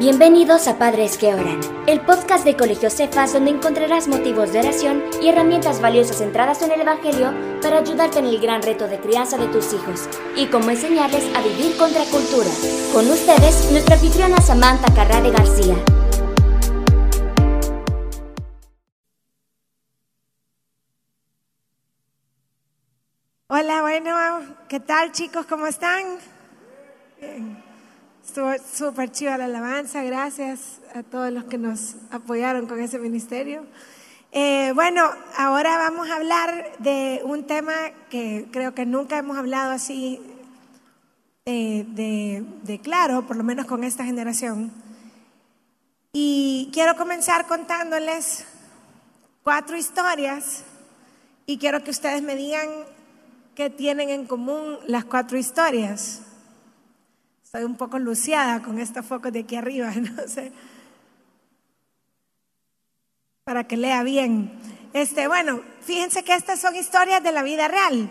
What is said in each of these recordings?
Bienvenidos a Padres que Oran, el podcast de Colegio Cefas donde encontrarás motivos de oración y herramientas valiosas centradas en el Evangelio para ayudarte en el gran reto de crianza de tus hijos y cómo enseñarles a vivir contra cultura. Con ustedes, nuestra anfitriona Samantha Carrade García. Hola, bueno, ¿qué tal chicos? ¿Cómo están? Bien. Estuvo súper chiva la alabanza, gracias a todos los que nos apoyaron con ese ministerio. Eh, bueno, ahora vamos a hablar de un tema que creo que nunca hemos hablado así eh, de, de claro, por lo menos con esta generación. Y quiero comenzar contándoles cuatro historias y quiero que ustedes me digan qué tienen en común las cuatro historias. Estoy un poco luciada con estos focos de aquí arriba, no sé. Para que lea bien. Este, bueno, fíjense que estas son historias de la vida real.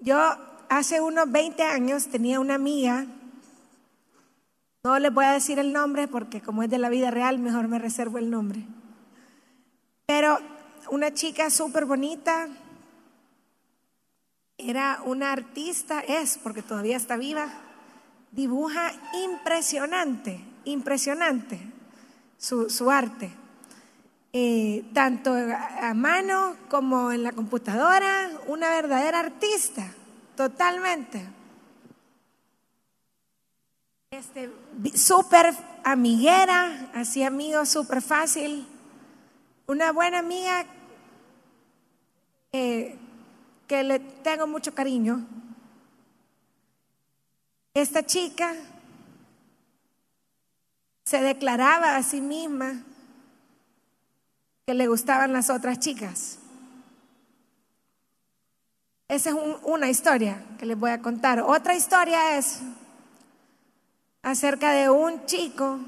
Yo hace unos 20 años tenía una amiga, no les voy a decir el nombre porque como es de la vida real, mejor me reservo el nombre. Pero una chica súper bonita, era una artista, es porque todavía está viva, dibuja impresionante, impresionante su, arte. Eh, tanto a mano como en la computadora, una verdadera artista, totalmente. Este, súper amiguera, así amigos súper fácil. Una buena amiga eh, que le tengo mucho cariño. Esta chica se declaraba a sí misma que le gustaban las otras chicas. Esa es una historia que les voy a contar. Otra historia es acerca de un chico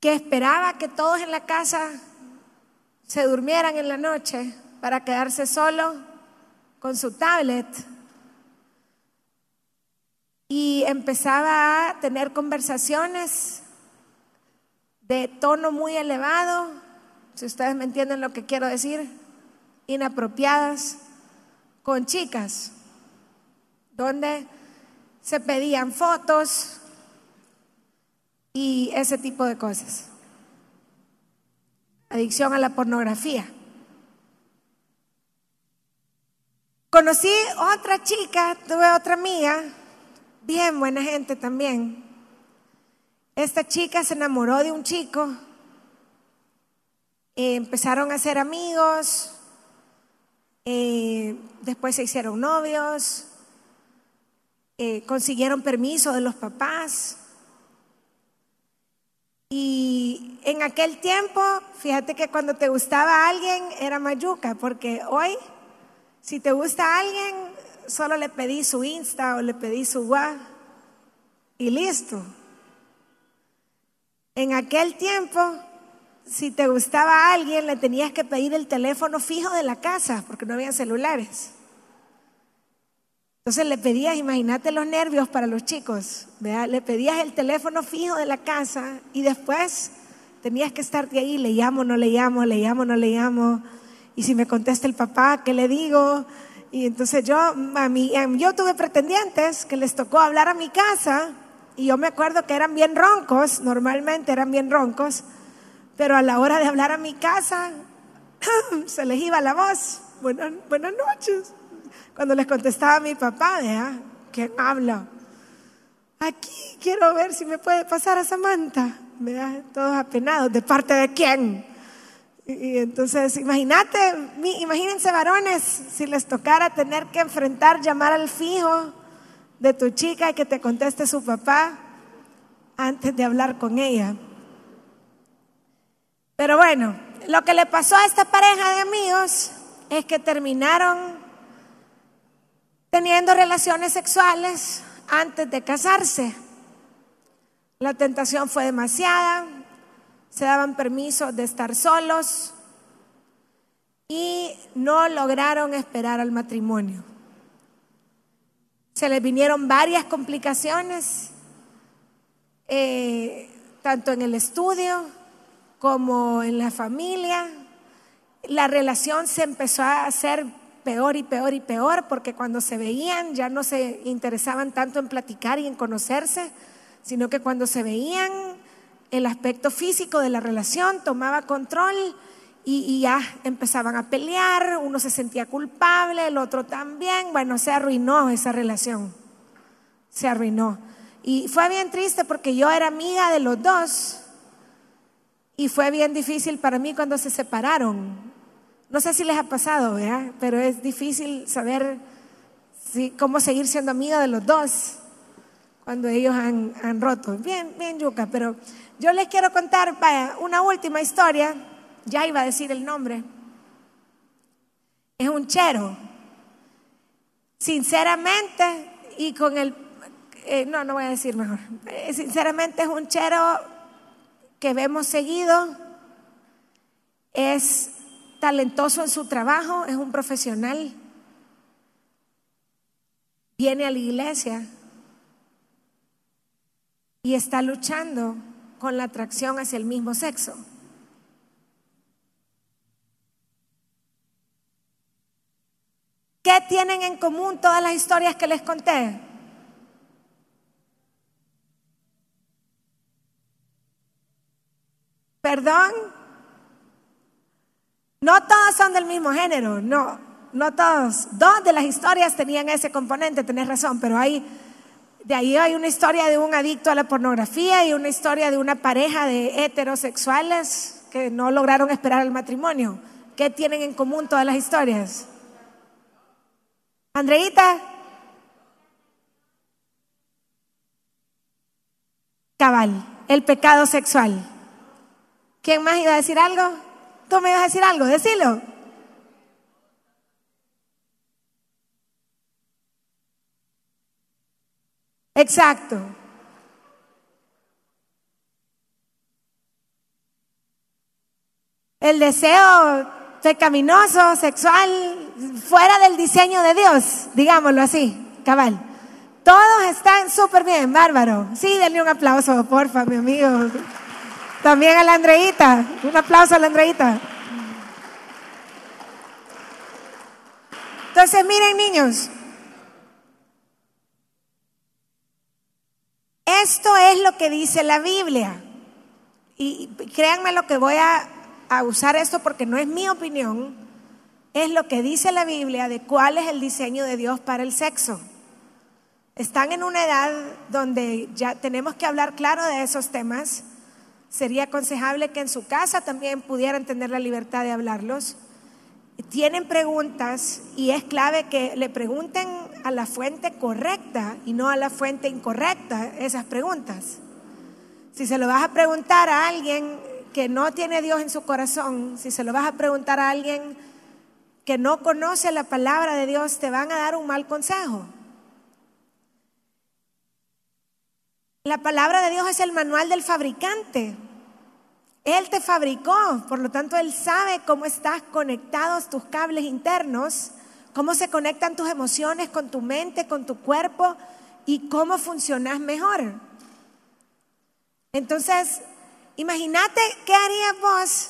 que esperaba que todos en la casa se durmieran en la noche para quedarse solo con su tablet y empezaba a tener conversaciones de tono muy elevado, si ustedes me entienden lo que quiero decir, inapropiadas, con chicas, donde se pedían fotos y ese tipo de cosas. Adicción a la pornografía. Conocí otra chica, tuve otra amiga bien buena gente también. Esta chica se enamoró de un chico, eh, empezaron a ser amigos, eh, después se hicieron novios, eh, consiguieron permiso de los papás. Y en aquel tiempo, fíjate que cuando te gustaba alguien era mayuca, porque hoy, si te gusta alguien, solo le pedí su Insta o le pedí su WhatsApp y listo. En aquel tiempo, si te gustaba a alguien, le tenías que pedir el teléfono fijo de la casa, porque no había celulares. Entonces le pedías, imagínate los nervios para los chicos, le pedías el teléfono fijo de la casa y después tenías que estar de ahí, le llamo, no le llamo, le llamo, no le llamo. Y si me contesta el papá, ¿qué le digo? Y entonces yo, a mí, yo tuve pretendientes que les tocó hablar a mi casa y yo me acuerdo que eran bien roncos, normalmente eran bien roncos, pero a la hora de hablar a mi casa se les iba la voz. Buenas, buenas noches. Cuando les contestaba a mi papá, ¿eh? ¿quién habla? Aquí quiero ver si me puede pasar a Samantha. ¿Verdad? Todos apenados. ¿De parte de quién? Y entonces, imagínate, imagínense varones, si les tocara tener que enfrentar, llamar al fijo de tu chica y que te conteste su papá antes de hablar con ella. Pero bueno, lo que le pasó a esta pareja de amigos es que terminaron teniendo relaciones sexuales antes de casarse. La tentación fue demasiada, se daban permisos de estar solos y no lograron esperar al matrimonio. Se les vinieron varias complicaciones. eh, tanto en el estudio como en la familia. La relación se empezó a hacer peor y peor y peor porque cuando se veían ya no se interesaban tanto en platicar y en conocerse, sino que cuando se veían el aspecto físico de la relación tomaba control y, ya empezaban a pelear, uno se sentía culpable, el otro también, bueno, se arruinó esa relación, se arruinó. Y fue bien triste porque yo era amiga de los dos y fue bien difícil para mí cuando se separaron. No sé si les ha pasado. Pero es difícil saber cómo seguir siendo amiga de los dos cuando ellos han, han roto. Bien, bien, Yuca, pero yo les quiero contar vaya, una última historia, ya iba a decir el nombre. Es un chero. Sinceramente, y con el... Eh, no, no voy a decir mejor. Eh, sinceramente es un chero que vemos seguido. Es talentoso en su trabajo, es un profesional. Viene a la iglesia y está luchando con la atracción hacia el mismo sexo. ¿Qué tienen en común todas las historias que les conté? ¿Perdón? No todas son del mismo género, no, no todos. Dos de las historias tenían ese componente, tenés razón, pero hay de ahí hay una historia de un adicto a la pornografía y una historia de una pareja de heterosexuales que no lograron esperar el matrimonio. ¿Qué tienen en común todas las historias? Andreita. Cabal, el pecado sexual. ¿Quién más iba a decir algo? ¿Tú me ibas a decir algo? Decilo. Exacto. El deseo pecaminoso, sexual, fuera del diseño de Dios, digámoslo así, cabal. Todos están súper bien, bárbaro. Sí, denle un aplauso, porfa, mi amigo. También a la Andreita. Un aplauso a la Andreita. Entonces, miren, niños, Esto es lo que dice la Biblia. Y créanme lo que voy a, usar esto porque no es mi opinión, es lo que dice la Biblia de cuál es el diseño de Dios para el sexo. Están en una edad donde ya tenemos que hablar claro de esos temas. Sería aconsejable que en su casa también pudieran tener la libertad de hablarlos tienen preguntas y es clave que le pregunten a la fuente correcta y no a la fuente incorrecta esas preguntas. Si se lo vas a preguntar a alguien que no tiene Dios en su corazón, si se lo vas a preguntar a alguien que no conoce la palabra de Dios, te van a dar un mal consejo. La palabra de Dios es el manual del fabricante. Él te fabricó, por lo tanto Él sabe cómo estás conectados tus cables internos, cómo se conectan tus emociones con tu mente, con tu cuerpo y cómo funcionas mejor. Entonces, imagínate qué harías vos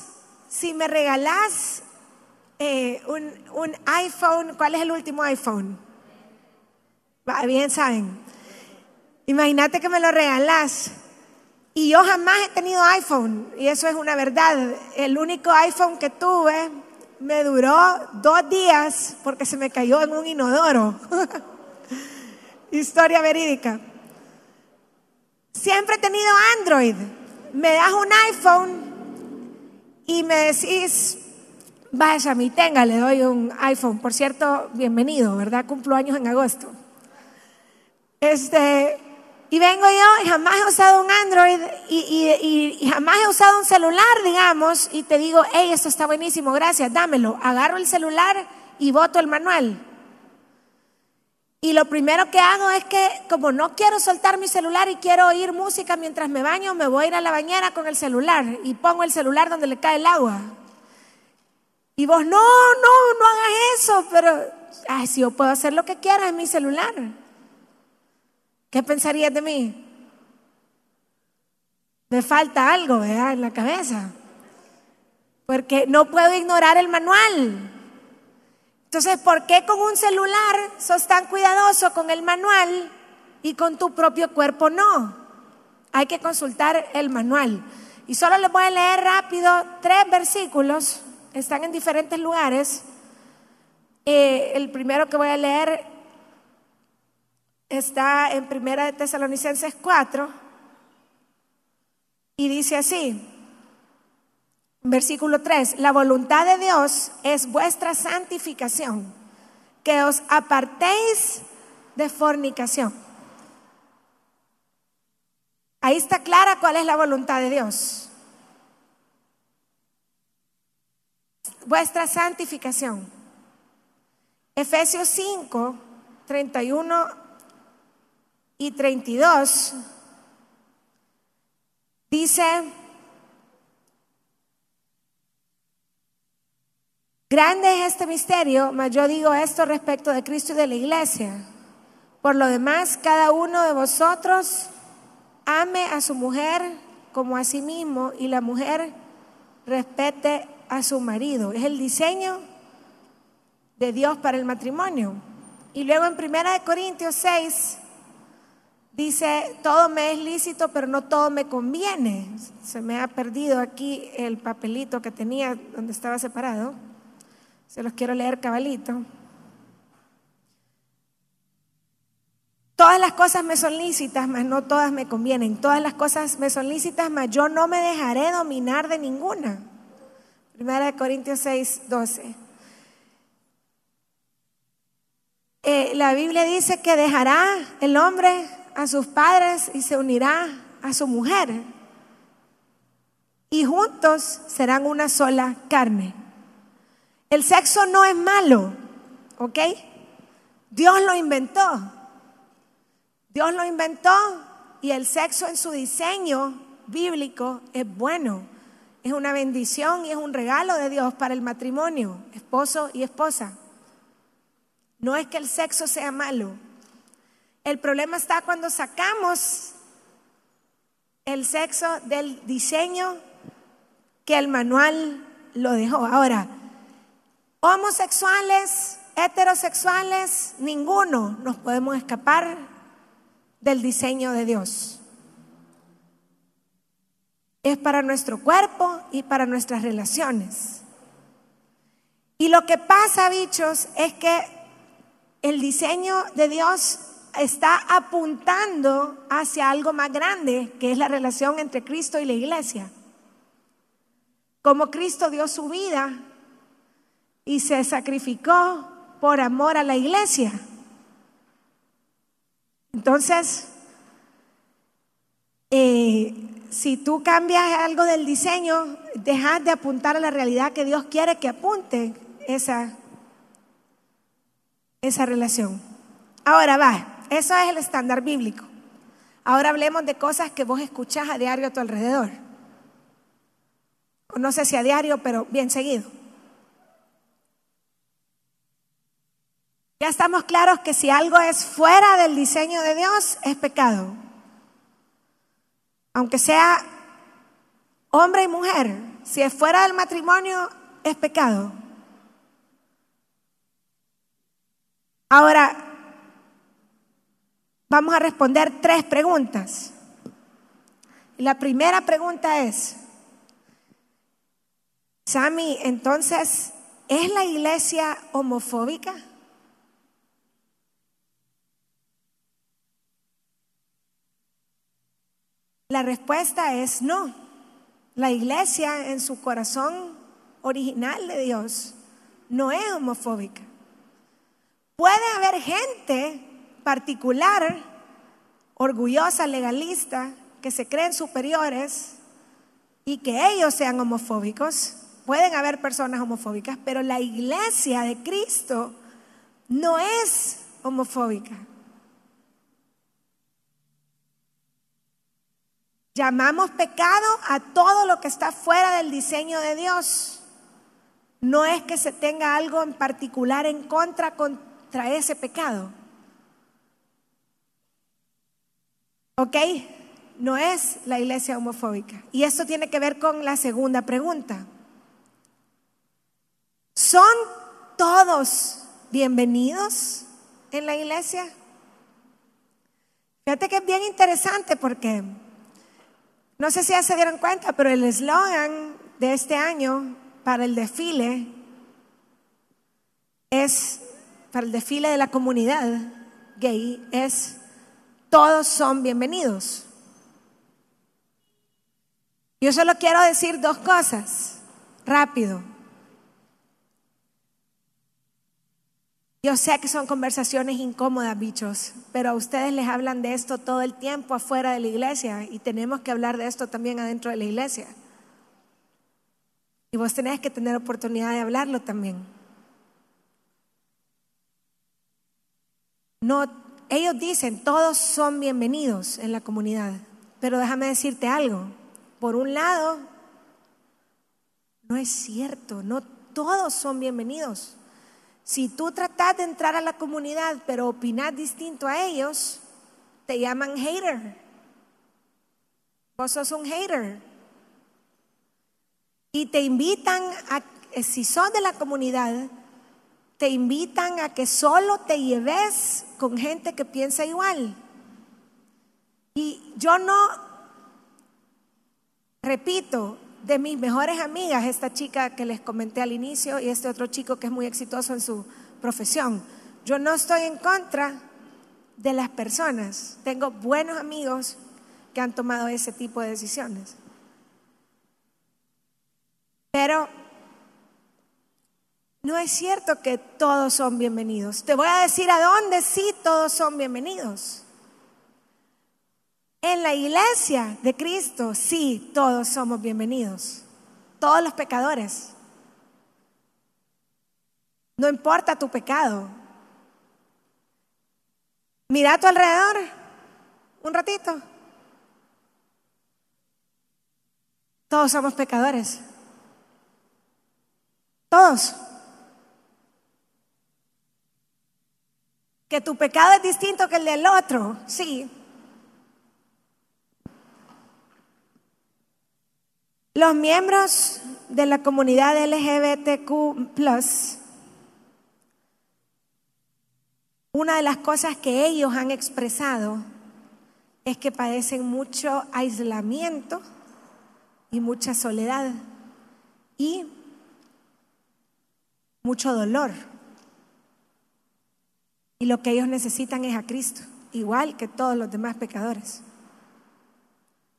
si me regalás eh, un, un, iPhone. ¿Cuál es el último iPhone? Bien saben. Imagínate que me lo regalás y yo jamás he tenido iPhone, y eso es una verdad. El único iPhone que tuve me duró dos días porque se me cayó en un inodoro. Historia verídica. Siempre he tenido Android. Me das un iPhone y me decís, vaya, mi tenga, le doy un iPhone. Por cierto, bienvenido, ¿verdad? Cumplo años en agosto. Este, y vengo yo y jamás he usado un Android y, jamás he usado un celular, digamos, y te digo, hey, esto está buenísimo, gracias, dámelo. Agarro el celular y voto el manual. Y lo primero que hago es que, como no quiero soltar mi celular y quiero oír música mientras me baño, me voy a ir a la bañera con el celular y pongo el celular donde le cae el agua. Y vos, no, no, no hagas eso, pero, ay, si yo puedo hacer lo que quiera en mi celular. ¿Qué pensarías de mí? Me falta algo, ¿verdad? En la cabeza. Porque no puedo ignorar el manual. Entonces, ¿por qué con un celular sos tan cuidadoso con el manual y con tu propio cuerpo no? Hay que consultar el manual. Y solo les voy a leer rápido tres versículos, están en diferentes lugares. Eh, el primero que voy a leer está en Primera de Tesalonicenses 4 y dice así, versículo 3, la voluntad de Dios es vuestra santificación, que os apartéis de fornicación. Ahí está clara cuál es la voluntad de Dios. Vuestra santificación. Efesios 5, 31 y 32 dice, grande es este misterio, mas yo digo esto respecto de Cristo y de la iglesia. Por lo demás, cada uno de vosotros ame a su mujer como a sí mismo y la mujer respete a su marido. Es el diseño de Dios para el matrimonio. Y luego en Primera de Corintios 6 dice, todo me es lícito, pero no todo me conviene. Se me ha perdido aquí el papelito que tenía donde estaba separado. Se los quiero leer cabalito. Todas las cosas me son lícitas, mas no todas me convienen. Todas las cosas me son lícitas, mas yo no me dejaré dominar de ninguna. Primera de Corintios 6, 12. Eh, la Biblia dice que dejará el hombre a sus padres y se unirá a su mujer. Y juntos serán una sola carne. El sexo no es malo, ¿ok? Dios lo inventó. Dios lo inventó y el sexo en su diseño bíblico es bueno. Es una bendición y es un regalo de Dios para el matrimonio, esposo y esposa. No es que el sexo sea malo. El problema está cuando sacamos el sexo del diseño que el manual lo dejó. Ahora, homosexuales, heterosexuales, ninguno nos podemos escapar del diseño de Dios. Es para nuestro cuerpo y para nuestras relaciones. Y lo que pasa, bichos, es que el diseño de Dios está apuntando hacia algo más grande, que es la relación entre Cristo y la iglesia. Como Cristo dio su vida y se sacrificó por amor a la iglesia. Entonces, eh, si tú cambias algo del diseño, dejas de apuntar a la realidad que Dios quiere que apunte esa, esa relación. Ahora va, eso es el estándar bíblico. Ahora hablemos de cosas que vos escuchás a diario a tu alrededor. No sé si a diario, pero bien seguido. Ya estamos claros que si algo es fuera del diseño de Dios, es pecado. Aunque sea hombre y mujer, si es fuera del matrimonio, es pecado. Ahora, vamos a responder tres preguntas. La primera pregunta es, Sami, entonces, ¿es la iglesia homofóbica? La respuesta es no. La iglesia en su corazón original de Dios no es homofóbica. Puede haber gente particular, orgullosa, legalista, que se creen superiores y que ellos sean homofóbicos. Pueden haber personas homofóbicas, pero la iglesia de Cristo no es homofóbica. Llamamos pecado a todo lo que está fuera del diseño de Dios. No es que se tenga algo en particular en contra contra ese pecado. ¿Ok? no es la iglesia homofóbica. Y esto tiene que ver con la segunda pregunta. ¿Son todos bienvenidos en la iglesia? Fíjate que es bien interesante porque no sé si ya se dieron cuenta, pero el eslogan de este año para el desfile es, para el desfile de la comunidad gay, es todos son bienvenidos. Yo solo quiero decir dos cosas, rápido. Yo sé que son conversaciones incómodas, bichos, pero a ustedes les hablan de esto todo el tiempo afuera de la iglesia y tenemos que hablar de esto también adentro de la iglesia. Y vos tenés que tener oportunidad de hablarlo también. No, ellos dicen, todos son bienvenidos en la comunidad, pero déjame decirte algo. Por un lado, no es cierto, no todos son bienvenidos. Si tú tratas de entrar a la comunidad pero opinas distinto a ellos, te llaman hater. Vos sos un hater. Y te invitan a, si sos de la comunidad, te invitan a que solo te lleves con gente que piensa igual. Y yo no, repito, de mis mejores amigas, esta chica que les comenté al inicio y este otro chico que es muy exitoso en su profesión. Yo no estoy en contra de las personas. Tengo buenos amigos que han tomado ese tipo de decisiones. Pero no es cierto que todos son bienvenidos. Te voy a decir a dónde sí todos son bienvenidos. En la iglesia de Cristo, sí, todos somos bienvenidos. Todos los pecadores. No importa tu pecado. Mira a tu alrededor un ratito. Todos somos pecadores. Todos. Que tu pecado es distinto que el del otro, sí, Los miembros de la comunidad LGBTQ, una de las cosas que ellos han expresado es que padecen mucho aislamiento y mucha soledad y mucho dolor. Y lo que ellos necesitan es a Cristo, igual que todos los demás pecadores.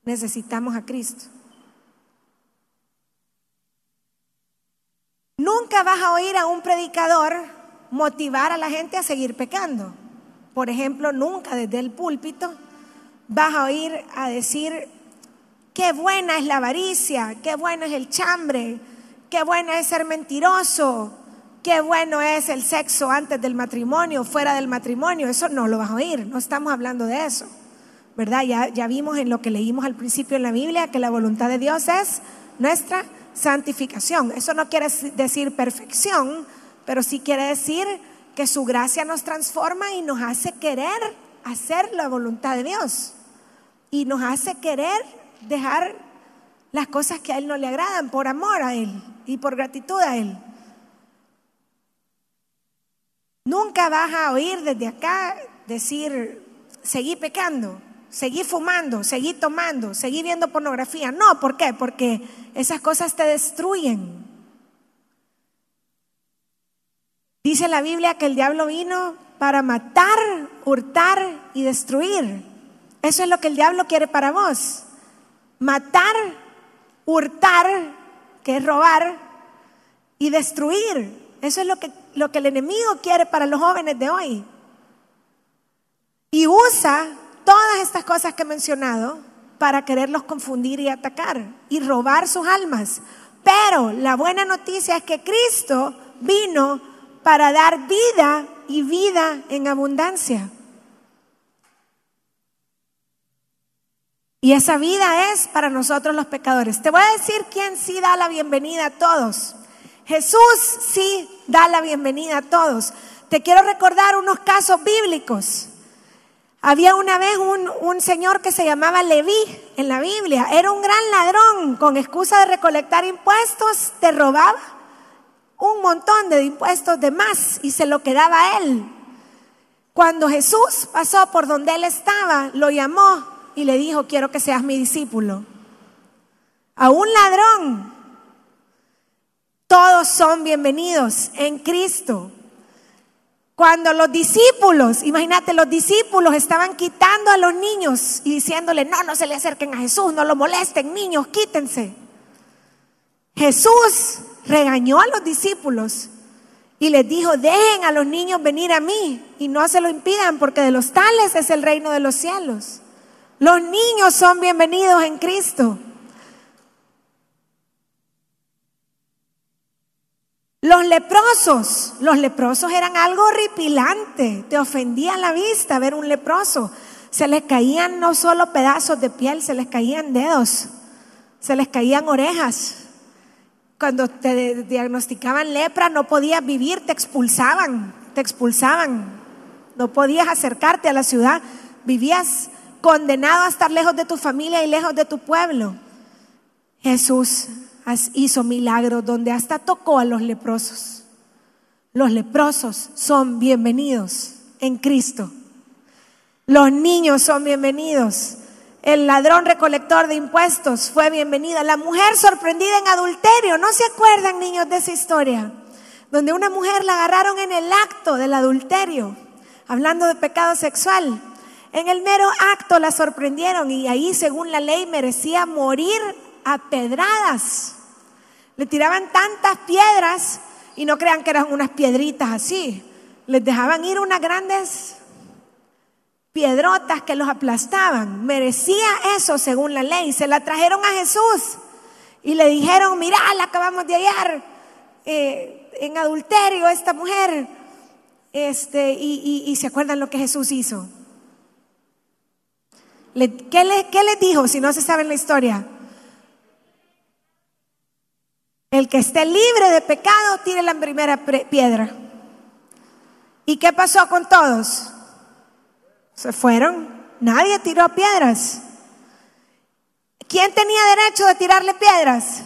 Necesitamos a Cristo. Nunca vas a oír a un predicador motivar a la gente a seguir pecando. Por ejemplo, nunca desde el púlpito vas a oír a decir, qué buena es la avaricia, qué bueno es el chambre, qué bueno es ser mentiroso, qué bueno es el sexo antes del matrimonio, fuera del matrimonio. Eso no lo vas a oír, no estamos hablando de eso. ¿Verdad? Ya, vimos en lo que leímos al principio en la Biblia que la voluntad de Dios es nuestra santificación. Eso no quiere decir perfección, pero sí quiere decir que su gracia nos transforma y nos hace querer hacer la voluntad de Dios. Y nos hace querer dejar las cosas que a Él no le agradan por amor a Él y por gratitud a Él. Nunca vas a oír desde acá decir, seguí pecando, seguí fumando, seguí tomando, seguí viendo pornografía. No, ¿por qué? Porque esas cosas te destruyen. Dice la Biblia que el diablo vino para matar, hurtar y destruir. Eso es lo que el diablo quiere para vos. Matar, hurtar, que es robar, y destruir. Eso es lo que, lo que el enemigo quiere para los jóvenes de hoy. Y usa todas estas cosas que he mencionado para quererlos confundir y atacar y robar sus almas. Pero la buena noticia es que Cristo vino para dar vida y vida en abundancia. Y esa vida es para nosotros los pecadores. Te voy a decir quién sí da la bienvenida a todos. Jesús sí da la bienvenida a todos. Te quiero recordar unos casos bíblicos. Había una vez un, un, señor que se llamaba Leví en la Biblia. Era un gran ladrón. Con excusa de recolectar impuestos, te robaba un montón de impuestos de más y se lo quedaba a él. Cuando Jesús pasó por donde él estaba, lo llamó y le dijo, quiero que seas mi discípulo. A un ladrón. Todos son bienvenidos en Cristo. Cuando los discípulos, imagínate, los discípulos estaban quitando a los niños y diciéndole, no, no se le acerquen a Jesús, no lo molesten, niños, quítense. Jesús regañó a los discípulos y les dijo, dejen a los niños venir a mí y no se lo impidan porque de los tales es el reino de los cielos. Los niños son bienvenidos en Cristo. Los leprosos, los leprosos eran algo horripilante, te ofendía la vista ver un leproso. Se les caían no solo pedazos de piel, se les caían dedos, se les caían orejas. Cuando te diagnosticaban lepra no podías vivir, te expulsaban, te expulsaban. No podías acercarte a la ciudad, vivías condenado a estar lejos de tu familia y lejos de tu pueblo. Jesús hizo milagros donde hasta tocó a los leprosos. Los leprosos son bienvenidos en Cristo. Los niños son bienvenidos. El ladrón recolector de impuestos fue bienvenido. La mujer sorprendida en adulterio. ¿No se acuerdan, niños, de esa historia? Donde una mujer la agarraron en el acto del adulterio, hablando de pecado sexual. En el mero acto la sorprendieron y ahí, según la ley, merecía morir a pedradas. Le tiraban tantas piedras y no crean que eran unas piedritas así. Les dejaban ir unas grandes piedrotas que los aplastaban. Merecía eso según la ley. Se la trajeron a Jesús y le dijeron, mira, la acabamos de hallar eh, en adulterio esta mujer. Este, y, se acuerdan lo que Jesús hizo. ¿qué, le, ¿Qué les dijo si no se sabe la historia? El que esté libre de pecado, tire la primera piedra. ¿Y qué pasó con todos? Se fueron. Nadie tiró piedras. ¿Quién tenía derecho de tirarle piedras?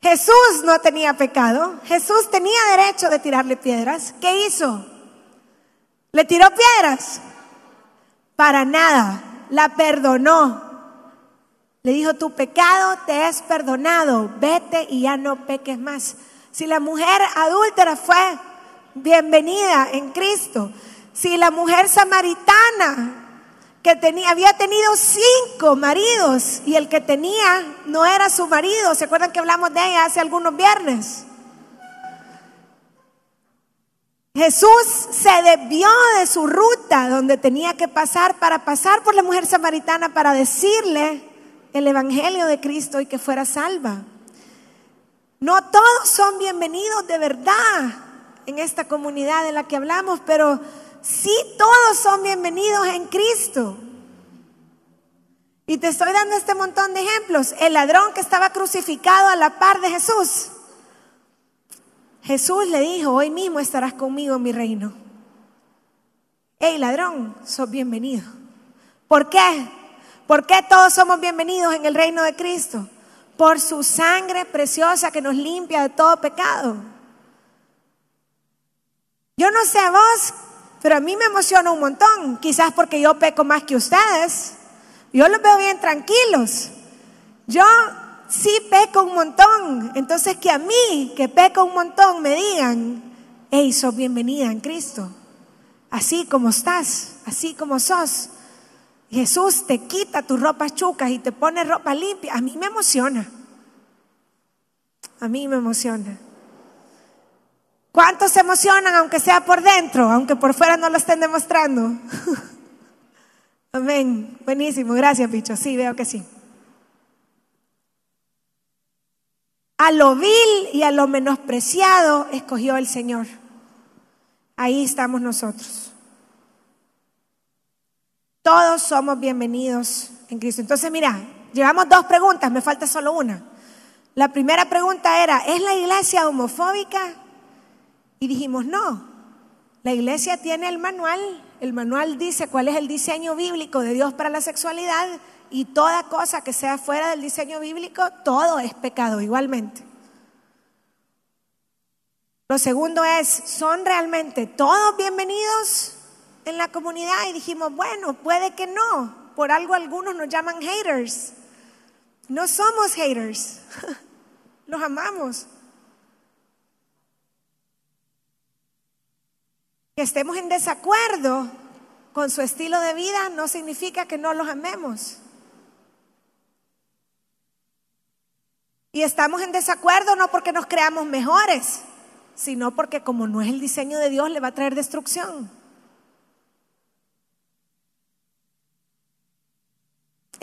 Jesús no tenía pecado. Jesús tenía derecho de tirarle piedras. ¿Qué hizo? ¿Le tiró piedras? Para nada. La perdonó. Le dijo, tu pecado te es perdonado, vete y ya no peques más. Si la mujer adúltera fue bienvenida en Cristo, si la mujer samaritana que tenía, había tenido cinco maridos y el que tenía no era su marido, ¿se acuerdan que hablamos de ella hace algunos viernes? Jesús se desvió de su ruta donde tenía que pasar para pasar por la mujer samaritana para decirle el Evangelio de Cristo y que fuera salva. No todos son bienvenidos de verdad en esta comunidad de la que hablamos, pero sí todos son bienvenidos en Cristo. Y te estoy dando este montón de ejemplos. El ladrón que estaba crucificado a la par de Jesús. Jesús le dijo, hoy mismo estarás conmigo en mi reino. Hey ladrón, sos bienvenido. ¿Por qué? ¿Por qué todos somos bienvenidos en el reino de Cristo? Por su sangre preciosa que nos limpia de todo pecado. Yo no sé a vos, pero a mí me emociona un montón. Quizás porque yo peco más que ustedes. Yo los veo bien tranquilos. Yo sí peco un montón. Entonces que a mí, que peco un montón, me digan, hey, sos bienvenida en Cristo. Así como estás, así como sos. Jesús te quita tus ropas chucas y te pone ropa limpia. A mí me emociona. A mí me emociona. ¿Cuántos se emocionan aunque sea por dentro, aunque por fuera no lo estén demostrando? Amén. Buenísimo. Gracias, bicho. Sí, veo que sí. A lo vil y a lo menospreciado escogió el Señor. Ahí estamos nosotros. Todos somos bienvenidos en Cristo. Entonces, mira, llevamos dos preguntas, me falta solo una. La primera pregunta era, ¿es la iglesia homofóbica? Y dijimos, no, la iglesia tiene el manual, el manual dice cuál es el diseño bíblico de Dios para la sexualidad y toda cosa que sea fuera del diseño bíblico, todo es pecado igualmente. Lo segundo es, ¿son realmente todos bienvenidos en la comunidad? Y dijimos, bueno, puede que no. Por algo algunos nos llaman haters. No somos haters. Los amamos. Que estemos en desacuerdo con su estilo de vida no significa que no los amemos. Y estamos en desacuerdo no porque nos creamos mejores, sino porque como no es el diseño de Dios, le va a traer destrucción.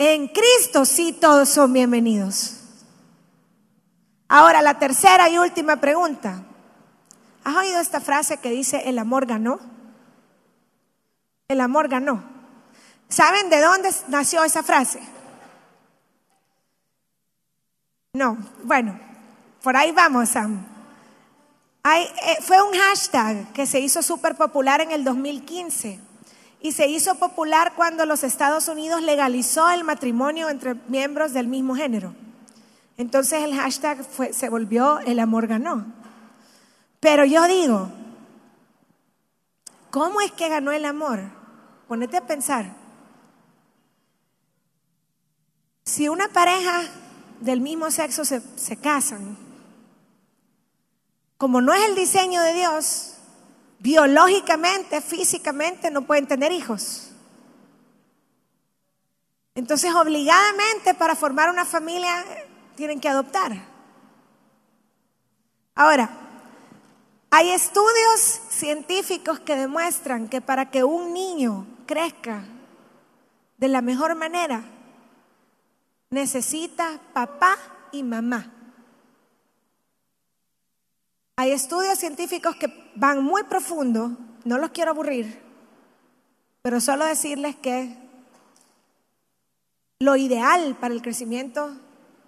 En Cristo sí todos son bienvenidos. Ahora, la tercera y última pregunta. ¿Has oído esta frase que dice, el amor ganó? El amor ganó. ¿Saben de dónde nació esa frase? No, bueno, por ahí vamos, Sam. Eh, fue un hashtag que se hizo súper popular en el 2015 y se hizo popular cuando los Estados Unidos legalizó el matrimonio entre miembros del mismo género. Entonces el hashtag se volvió el amor ganó. Pero yo digo, ¿cómo es que ganó el amor? Ponete a pensar. Si una pareja del mismo sexo se, se casan, como no es el diseño de Dios, biológicamente, físicamente no pueden tener hijos. Entonces, obligadamente para formar una familia tienen que adoptar. Ahora, hay estudios científicos que demuestran que para que un niño crezca de la mejor manera, necesita papá y mamá. Hay estudios científicos que van muy profundo, no los quiero aburrir, pero solo decirles que lo ideal para el crecimiento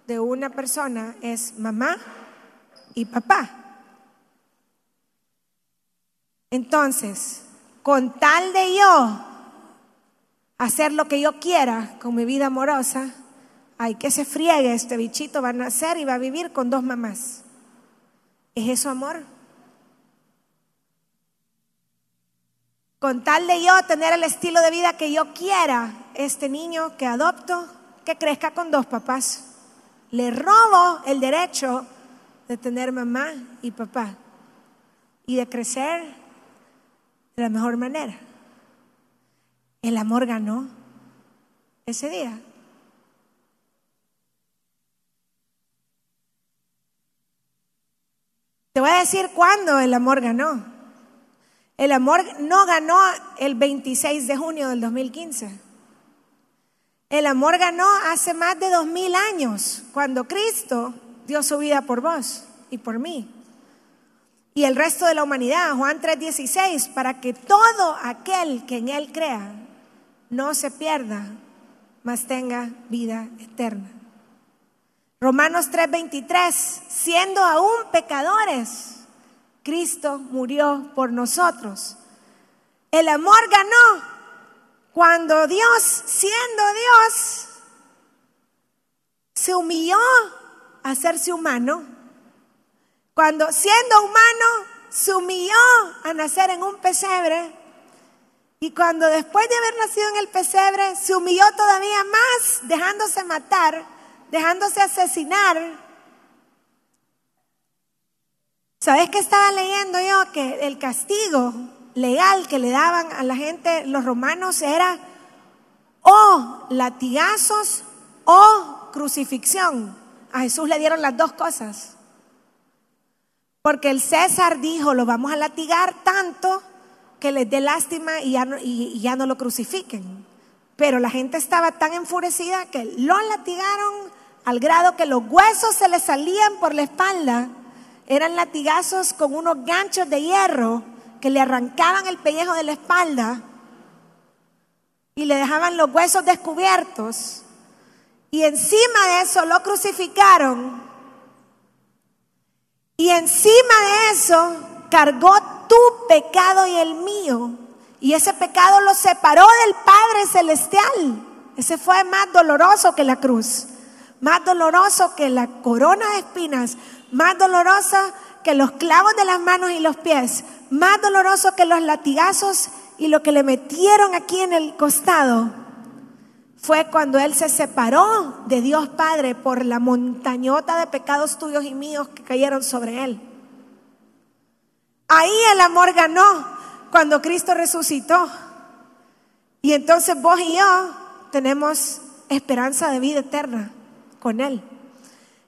de una persona es mamá y papá. Entonces, con tal de yo hacer lo que yo quiera con mi vida amorosa, hay que se friegue este bichito, va a nacer y va a vivir con dos mamás. ¿Es eso amor? Con tal de yo tener el estilo de vida que yo quiera, este niño que adopto, que crezca con dos papás. Le robo el derecho de tener mamá y papá y de crecer de la mejor manera. El amor ganó ese día. Te voy a decir cuándo el amor ganó. El amor no ganó el 26 de junio del 2015. El amor ganó hace más de dos mil años, cuando Cristo dio su vida por vos y por mí. Y el resto de la humanidad, Juan 3:16, para que todo aquel que en Él crea no se pierda, mas tenga vida eterna. Romanos 3:23, siendo aún pecadores, Cristo murió por nosotros. El amor ganó cuando Dios, siendo Dios, se humilló a hacerse humano. Cuando siendo humano se humilló a nacer en un pesebre. Y cuando después de haber nacido en el pesebre se humilló todavía más, dejándose matar dejándose asesinar. ¿Sabes qué estaba leyendo yo? Que el castigo legal que le daban a la gente, los romanos, era o latigazos o crucifixión. A Jesús le dieron las dos cosas. Porque el César dijo, lo vamos a latigar tanto que les dé lástima y ya y ya no lo crucifiquen. Pero la gente estaba tan enfurecida que lo latigaron al grado que los huesos se le salían por la espalda. Eran latigazos con unos ganchos de hierro que le arrancaban el pellejo de la espalda y le dejaban los huesos descubiertos. Y encima de eso lo crucificaron. Y encima de eso cargó tu pecado y el mío Y ese pecado lo separó del Padre Celestial. Ese fue más doloroso que la cruz, más doloroso que la corona de espinas, más dolorosa que los clavos de las manos y los pies, más doloroso que los latigazos y lo que le metieron aquí en el costado. Fue cuando Él se separó de Dios Padre por la montañota de pecados tuyos y míos que cayeron sobre Él. Ahí el amor ganó cuando Cristo resucitó. Y entonces vos y yo tenemos esperanza de vida eterna con Él.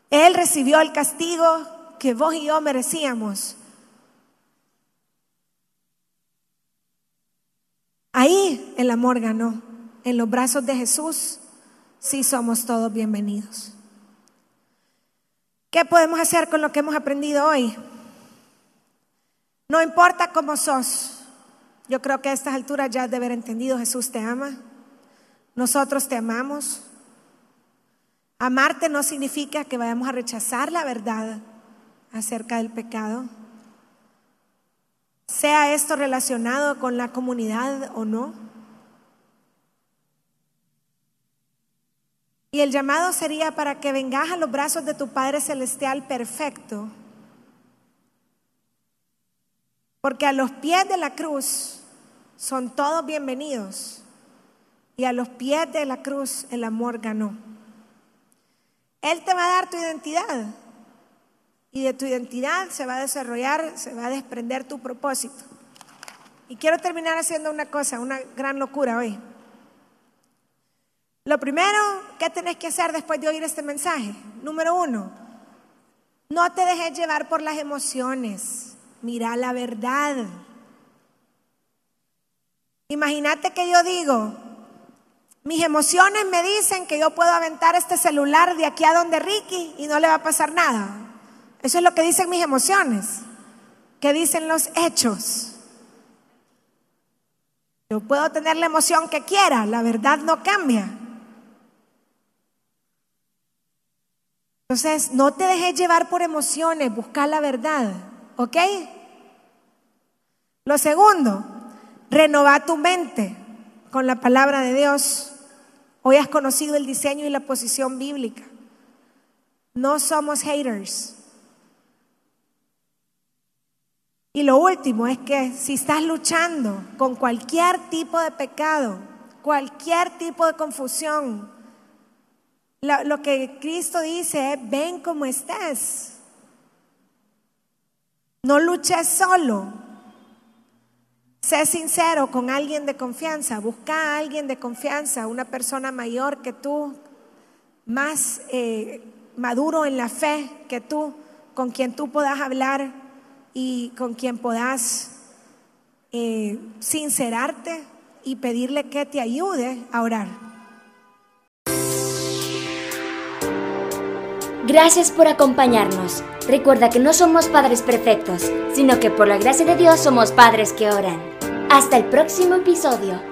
Él recibió el castigo que vos y yo merecíamos. Ahí el amor ganó. En los brazos de Jesús sí somos todos bienvenidos. ¿Qué podemos hacer con lo que hemos aprendido hoy? No importa cómo sos. Yo creo que a estas alturas ya has de haber entendido, Jesús te ama. Nosotros te amamos. Amarte no significa que vayamos a rechazar la verdad acerca del pecado. Sea esto relacionado con la comunidad o no. Y el llamado sería para que vengas a los brazos de tu Padre Celestial perfecto. Porque a los pies de la cruz son todos bienvenidos. Y a los pies de la cruz el amor ganó. Él te va a dar tu identidad. Y de tu identidad se va a desarrollar, se va a desprender tu propósito. Y quiero terminar haciendo una cosa, una gran locura hoy. Lo primero que tenés que hacer después de oír este mensaje, número uno, no te dejes llevar por las emociones, mira la verdad. Imagínate que yo digo, mis emociones me dicen que yo puedo aventar este celular de aquí a donde Ricky y no le va a pasar nada. Eso es lo que dicen mis emociones. ¿Qué dicen los hechos? Yo puedo tener la emoción que quiera, la verdad no cambia. Entonces, no te dejes llevar por emociones, busca la verdad, ¿ok? Lo segundo, renova tu mente con la palabra de Dios. Hoy has conocido el diseño y la posición bíblica. No somos haters. Y lo último es que si estás luchando con cualquier tipo de pecado, cualquier tipo de confusión, lo, que Cristo dice es, ven como estás. No luches solo. Sé sincero con alguien de confianza. Busca a alguien de confianza, una persona mayor que tú, más eh, maduro en la fe que tú, con quien tú puedas hablar y con quien puedas eh, sincerarte y pedirle que te ayude a orar. Gracias por acompañarnos. Recuerda que no somos padres perfectos, sino que por la gracia de Dios somos padres que oran. Hasta el próximo episodio.